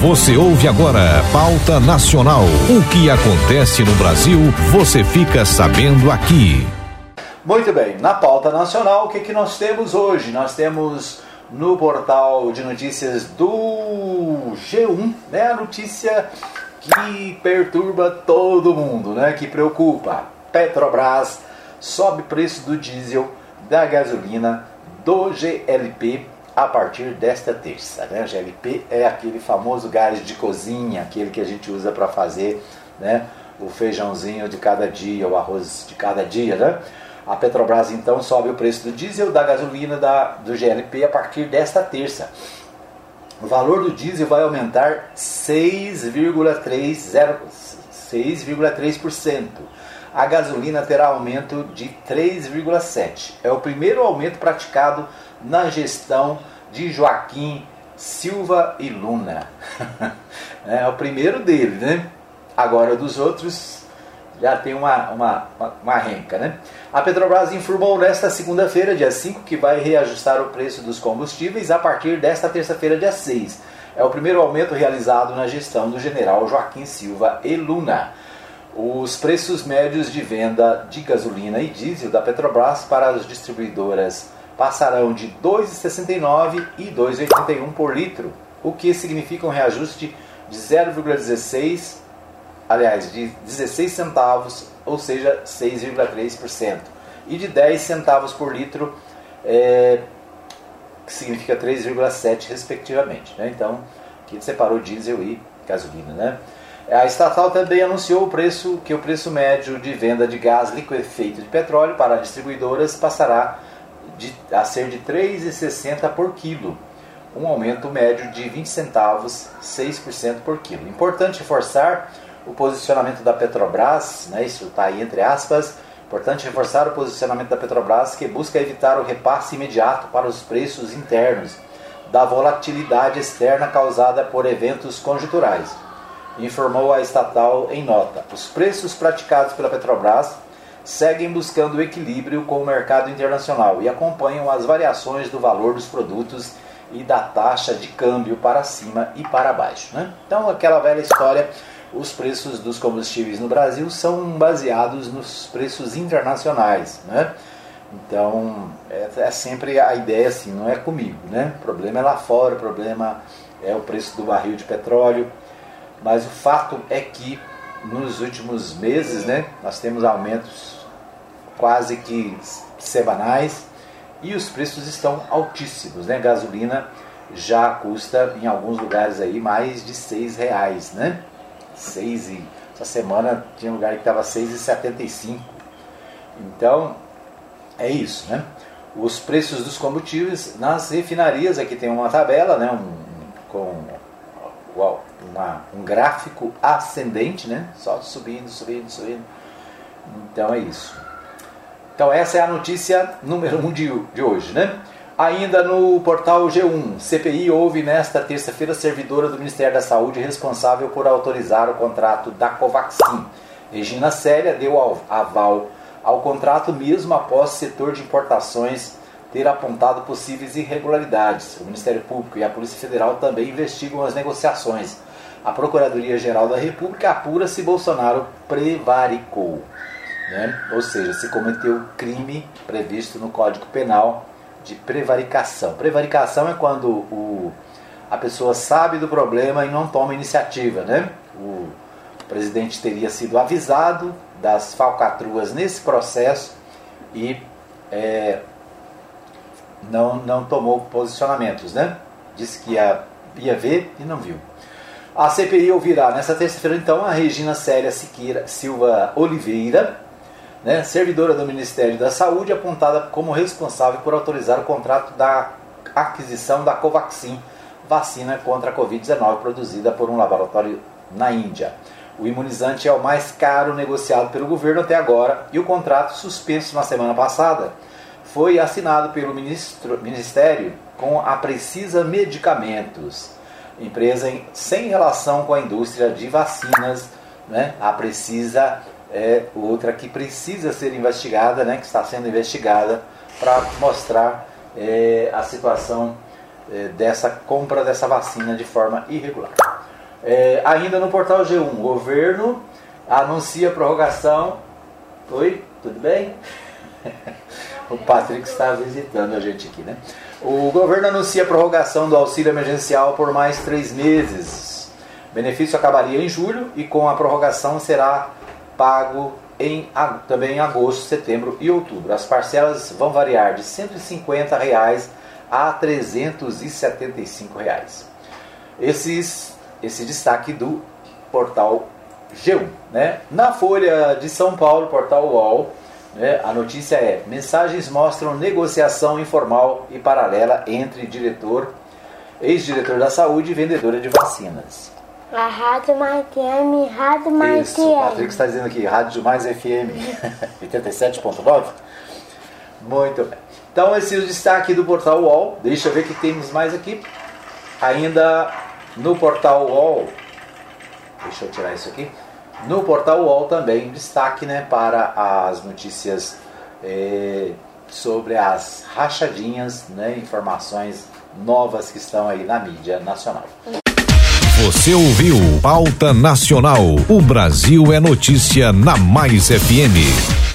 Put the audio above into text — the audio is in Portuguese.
Você ouve agora Pauta Nacional. O que acontece no Brasil, você fica sabendo aqui. Muito bem, na pauta nacional, o que, que nós temos hoje? Nós temos no portal de notícias do G1, né, a notícia que perturba todo mundo, né, que preocupa. Petrobras sobe preço do diesel, da gasolina, do GLP a partir desta terça. Né? GLP é aquele famoso gás de cozinha, aquele que a gente usa para fazer né, o feijãozinho de cada dia, o arroz de cada dia. Né? A Petrobras então sobe o preço do diesel, da gasolina, da, do GLP a partir desta terça. O valor do diesel vai aumentar 6,3%. A gasolina terá aumento de 3,7%. É o primeiro aumento praticado na gestão de Joaquim Silva e Luna. é o primeiro dele, né? Agora dos outros já tem uma, uma, uma, uma renca, né? A Petrobras informou nesta segunda-feira, dia 5, que vai reajustar o preço dos combustíveis a partir desta terça-feira, dia 6. É o primeiro aumento realizado na gestão do general Joaquim Silva e Luna. Os preços médios de venda de gasolina e diesel da Petrobras para as distribuidoras passarão de 2,69 e 2,81 por litro, o que significa um reajuste de 0,16, aliás, de 16 centavos, ou seja, 6,3%, e de 10 centavos por litro, é, que significa 3,7 respectivamente. Né? Então, aqui separou diesel e gasolina, né? A estatal também anunciou o preço que o preço médio de venda de gás liquefeito de petróleo para distribuidoras passará de, a ser de 3,60 por quilo, um aumento médio de 20 centavos, 6% por quilo. Importante reforçar o posicionamento da Petrobras, né, isso está aí entre aspas, importante reforçar o posicionamento da Petrobras que busca evitar o repasse imediato para os preços internos da volatilidade externa causada por eventos conjunturais, informou a estatal em nota. Os preços praticados pela Petrobras seguem buscando equilíbrio com o mercado internacional e acompanham as variações do valor dos produtos e da taxa de câmbio para cima e para baixo. Né? Então, aquela velha história, os preços dos combustíveis no Brasil são baseados nos preços internacionais. Né? Então, é, é sempre a ideia assim, não é comigo. Né? O problema é lá fora, o problema é o preço do barril de petróleo. Mas o fato é que nos últimos meses né, nós temos aumentos quase que semanais e os preços estão altíssimos, né? Gasolina já custa em alguns lugares aí mais de seis reais, né? Seis e essa semana tinha um lugar que estava seis e setenta. Então é isso, né? Os preços dos combustíveis nas refinarias aqui tem uma tabela, né? Um, com uma, um gráfico ascendente, né? Só subindo, subindo, subindo. Então é isso. Então essa é a notícia número 1 um de, de hoje, né? Ainda no portal G1, CPI houve nesta terça-feira servidora do Ministério da Saúde responsável por autorizar o contrato da Covaxin. Regina Célia deu aval ao contrato mesmo após o setor de importações ter apontado possíveis irregularidades. O Ministério Público e a Polícia Federal também investigam as negociações. A Procuradoria-Geral da República apura se Bolsonaro prevaricou né? ou seja, se cometeu crime previsto no Código Penal de prevaricação. Prevaricação é quando o, a pessoa sabe do problema e não toma iniciativa. Né? O presidente teria sido avisado das falcatruas nesse processo e é, não, não tomou posicionamentos. Né? Disse que ia, ia ver e não viu. A CPI ouvirá nessa terça-feira, então, a Regina Célia Siqueira Silva Oliveira, né, servidora do Ministério da Saúde, apontada como responsável por autorizar o contrato da aquisição da Covaxin, vacina contra a Covid-19 produzida por um laboratório na Índia. O imunizante é o mais caro negociado pelo governo até agora e o contrato, suspenso na semana passada, foi assinado pelo ministro, Ministério com a Precisa Medicamentos, empresa em, sem relação com a indústria de vacinas, né, a Precisa é outra que precisa ser investigada, né, que está sendo investigada para mostrar é, a situação é, dessa compra dessa vacina de forma irregular. É, ainda no portal G1, governo anuncia prorrogação. Oi, tudo bem? o Patrick está visitando a gente aqui, né? O governo anuncia a prorrogação do auxílio emergencial por mais três meses. O benefício acabaria em julho e com a prorrogação será pago em, também em agosto, setembro e outubro. As parcelas vão variar de 150 reais a 375 reais. Esses, esse destaque do portal G1. Né? Na Folha de São Paulo, portal UOL, né, a notícia é: mensagens mostram negociação informal e paralela entre diretor, ex-diretor da saúde e vendedora de vacinas. A Rádio Mais FM, Rádio Mais Isso, o Patrick está dizendo aqui, Rádio Mais FM 87.9. Muito bem. Então esse é o destaque do portal UOL. Deixa eu ver que temos mais aqui. Ainda no portal UOL. Deixa eu tirar isso aqui. No portal UOL também destaque né, para as notícias é, sobre as rachadinhas, né, informações novas que estão aí na mídia nacional. Você ouviu Pauta Nacional. O Brasil é notícia na Mais FM.